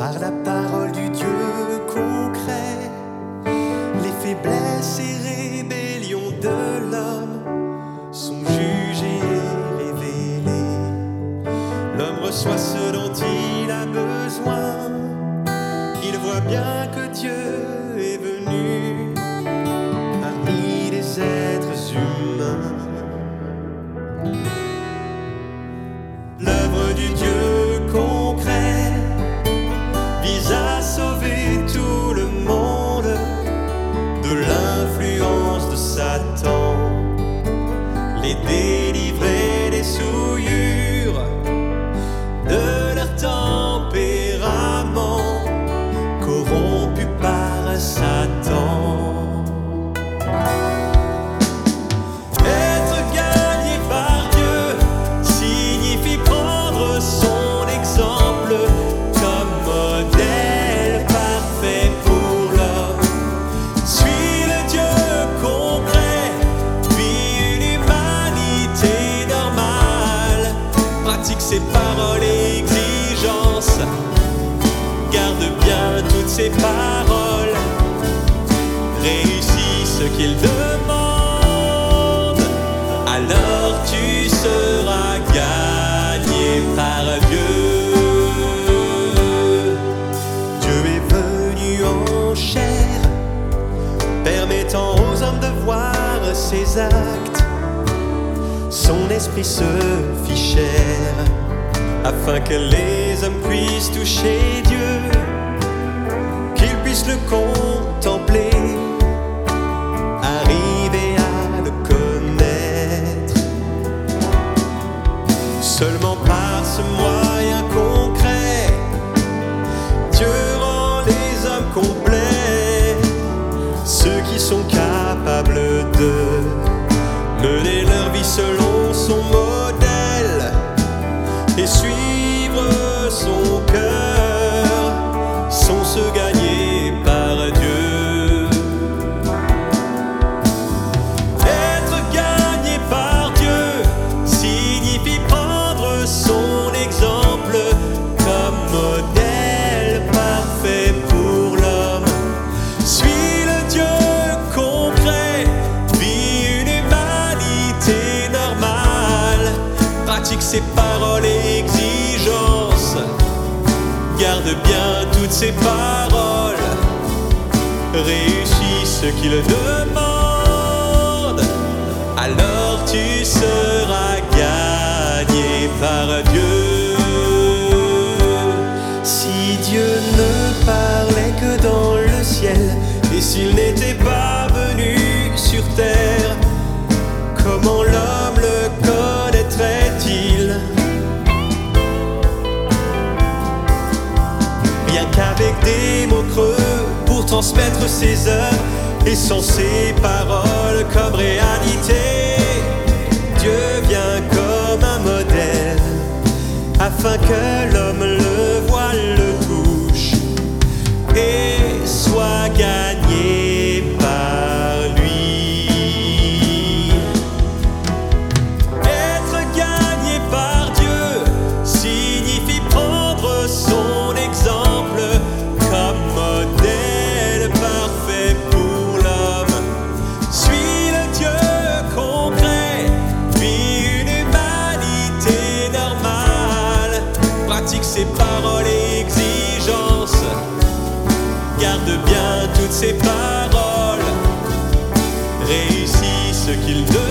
par la parole du Dieu concret, les faiblesses et rébellions de l'homme sont jugées et révélées. L'homme reçoit ce dont il a besoin, il voit bien que Dieu est venu parmi les êtres humains. L'œuvre du Dieu ses paroles et exigences, garde bien toutes ses paroles, réussis ce qu'il demande, alors tu seras gagné par Dieu. Dieu est venu en chair, permettant aux hommes de voir ses actes. Son esprit se fit chair, afin que les hommes puissent toucher Dieu, qu'ils puissent le contempler, et suivre son cœur, sont ceux gagnés par Dieu. Être gagné par Dieu signifie prendre son exemple comme modèle parfait pour l'homme. Suis le Dieu concret, vis une humanité normale, pratique ses paroles et toutes ses paroles réussis ce qu'il demande, alors tu seras gagné par Dieu. Si Dieu ne parlait que dans le ciel, et s'il n'était transmettre ses œuvres et sans ses paroles comme réalité. Dieu vient comme un modèle afin que toutes ses paroles, réussis ce qu'il demande